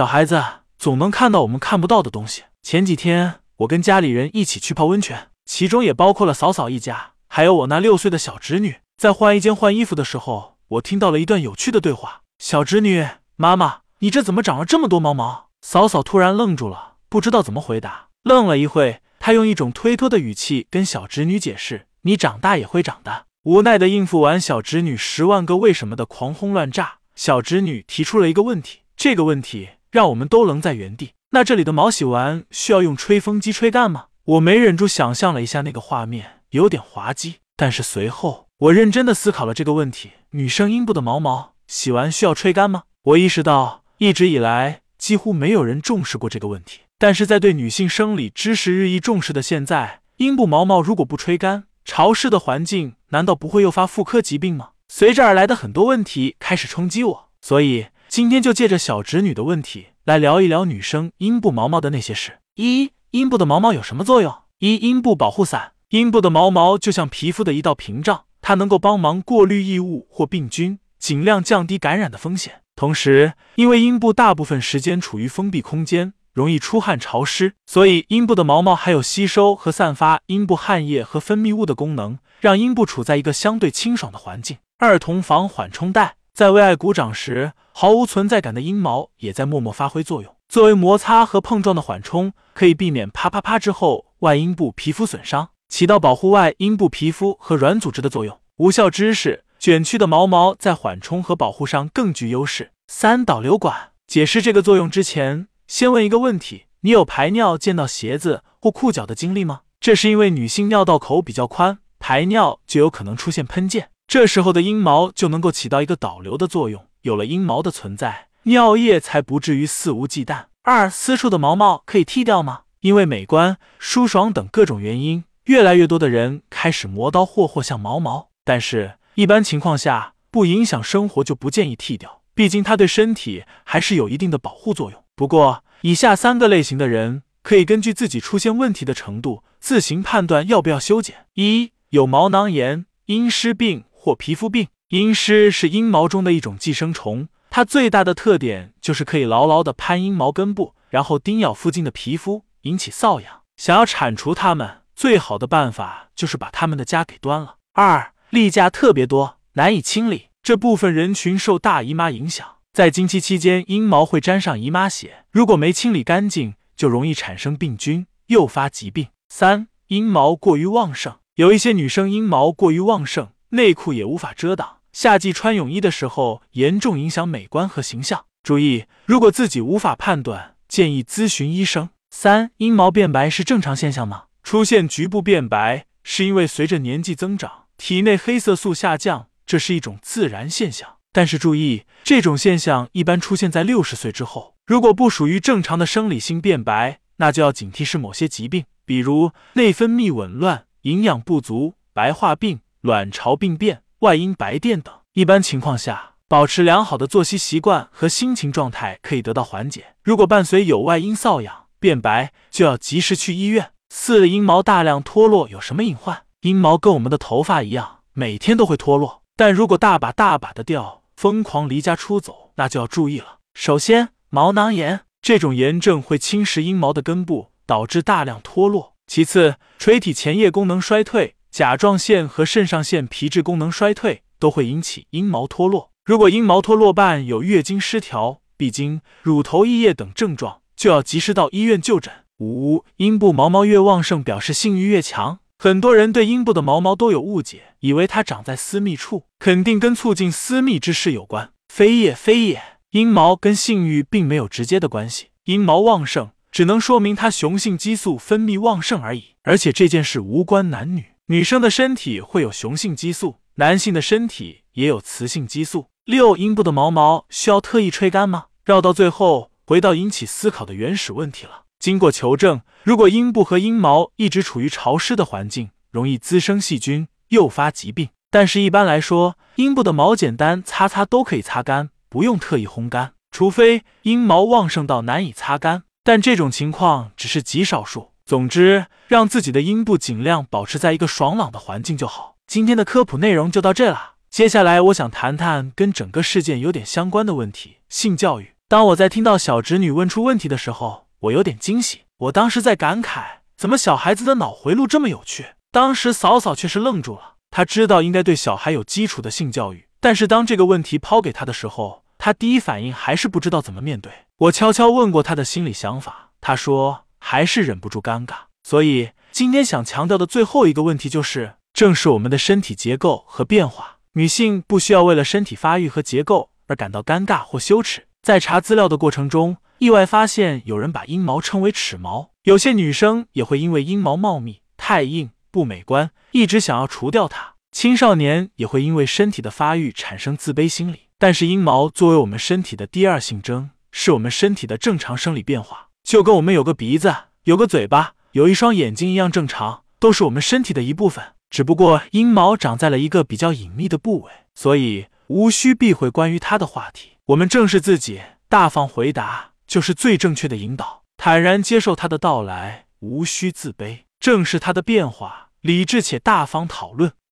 小孩子总能看到我们看不到的东西。前几天我跟家里人一起去泡温泉，其中也包括了嫂嫂一家，还有我那六岁的小侄女。在换衣间换衣服的时候，我听到了一段有趣的对话。小侄女，妈妈，你这怎么长了这么多毛毛？嫂嫂突然愣住了，不知道怎么回答。愣了一会，她用一种推脱的语气跟小侄女解释：“你长大也会长的。”无奈的应付完小侄女十万个为什么的狂轰乱炸，小侄女提出了一个问题。这个问题让我们都愣在原地。那这里的毛洗完需要用吹风机吹干吗？我没忍住想象了一下那个画面，有点滑稽。但是随后我认真的思考了这个问题：女生阴部的毛毛洗完需要吹干吗？我意识到一直以来几乎没有人重视过这个问题。但是在对女性生理知识日益重视的现在，阴部毛毛如果不吹干，潮湿的环境难道不会诱发妇科疾病吗？随之而来的很多问题开始冲击我，所以今天就借着小侄女的问题来聊一聊女生阴部毛毛的那些事。一、阴部的毛毛有什么作用？一、阴部保护伞。阴部的毛毛就像皮肤的一道屏障，它能够帮忙过滤异物或病菌，尽量降低感染的风险。同时，因为阴部大部分时间处于封闭空间。容易出汗潮湿，所以阴部的毛毛还有吸收和散发阴部汗液和分泌物的功能，让阴部处在一个相对清爽的环境。二同房缓冲带，在为爱鼓掌时毫无存在感的阴毛也在默默发挥作用，作为摩擦和碰撞的缓冲，可以避免啪啪啪之后外阴部皮肤损伤，起到保护外阴部皮肤和软组织的作用。无效知识：卷曲的毛毛在缓冲和保护上更具优势。三导流管，解释这个作用之前。先问一个问题：你有排尿溅到鞋子或裤脚的经历吗？这是因为女性尿道口比较宽，排尿就有可能出现喷溅，这时候的阴毛就能够起到一个导流的作用。有了阴毛的存在，尿液才不至于肆无忌惮。二私处的毛毛可以剃掉吗？因为美观、舒爽等各种原因，越来越多的人开始磨刀霍霍，像毛毛。但是，一般情况下不影响生活就不建议剃掉，毕竟它对身体还是有一定的保护作用。不过，以下三个类型的人可以根据自己出现问题的程度自行判断要不要修剪：一、有毛囊炎、阴湿病或皮肤病。阴虱是阴毛中的一种寄生虫，它最大的特点就是可以牢牢的攀阴毛根部，然后叮咬附近的皮肤，引起瘙痒。想要铲除它们，最好的办法就是把它们的家给端了。二、例假特别多，难以清理。这部分人群受大姨妈影响。在经期期间，阴毛会沾上姨妈血，如果没清理干净，就容易产生病菌，诱发疾病。三、阴毛过于旺盛，有一些女生阴毛过于旺盛，内裤也无法遮挡，夏季穿泳衣的时候严重影响美观和形象。注意，如果自己无法判断，建议咨询医生。三、阴毛变白是正常现象吗？出现局部变白是因为随着年纪增长，体内黑色素下降，这是一种自然现象。但是注意，这种现象一般出现在六十岁之后。如果不属于正常的生理性变白，那就要警惕是某些疾病，比如内分泌紊乱、营养不足、白化病、卵巢病变、外阴白垫等。一般情况下，保持良好的作息习惯和心情状态可以得到缓解。如果伴随有外阴瘙痒、变白，就要及时去医院。四、阴毛大量脱落有什么隐患？阴毛跟我们的头发一样，每天都会脱落，但如果大把大把的掉。疯狂离家出走，那就要注意了。首先，毛囊炎这种炎症会侵蚀阴毛的根部，导致大量脱落。其次，垂体前叶功能衰退、甲状腺和肾上腺皮质功能衰退都会引起阴毛脱落。如果阴毛脱落伴有月经失调、闭经、乳头溢液等症状，就要及时到医院就诊。五、阴部毛毛越旺盛，表示性欲越强。很多人对阴部的毛毛都有误解，以为它长在私密处，肯定跟促进私密之事有关。非也非也，阴毛跟性欲并没有直接的关系。阴毛旺盛只能说明它雄性激素分泌旺盛而已，而且这件事无关男女。女生的身体会有雄性激素，男性的身体也有雌性激素。六，阴部的毛毛需要特意吹干吗？绕到最后，回到引起思考的原始问题了。经过求证，如果阴部和阴毛一直处于潮湿的环境，容易滋生细菌，诱发疾病。但是，一般来说，阴部的毛简单擦擦都可以擦干，不用特意烘干，除非阴毛旺盛到难以擦干。但这种情况只是极少数。总之，让自己的阴部尽量保持在一个爽朗的环境就好。今天的科普内容就到这了，接下来我想谈谈跟整个事件有点相关的问题——性教育。当我在听到小侄女问出问题的时候，我有点惊喜。我当时在感慨，怎么小孩子的脑回路这么有趣？当时嫂嫂却是愣住了。她知道应该对小孩有基础的性教育，但是当这个问题抛给她的时候，她第一反应还是不知道怎么面对。我悄悄问过她的心理想法，她说还是忍不住尴尬。所以今天想强调的最后一个问题就是，正是我们的身体结构和变化。女性不需要为了身体发育和结构而感到尴尬或羞耻。在查资料的过程中，意外发现有人把阴毛称为齿毛，有些女生也会因为阴毛茂密、太硬不美观，一直想要除掉它。青少年也会因为身体的发育产生自卑心理。但是阴毛作为我们身体的第二性征，是我们身体的正常生理变化，就跟我们有个鼻子、有个嘴巴、有一双眼睛一样正常，都是我们身体的一部分。只不过阴毛长在了一个比较隐秘的部位，所以无需避讳关于它的话题。我们正视自己，大方回答就是最正确的引导。坦然接受它的到来，无需自卑，正视它的变化，理智且大方讨论。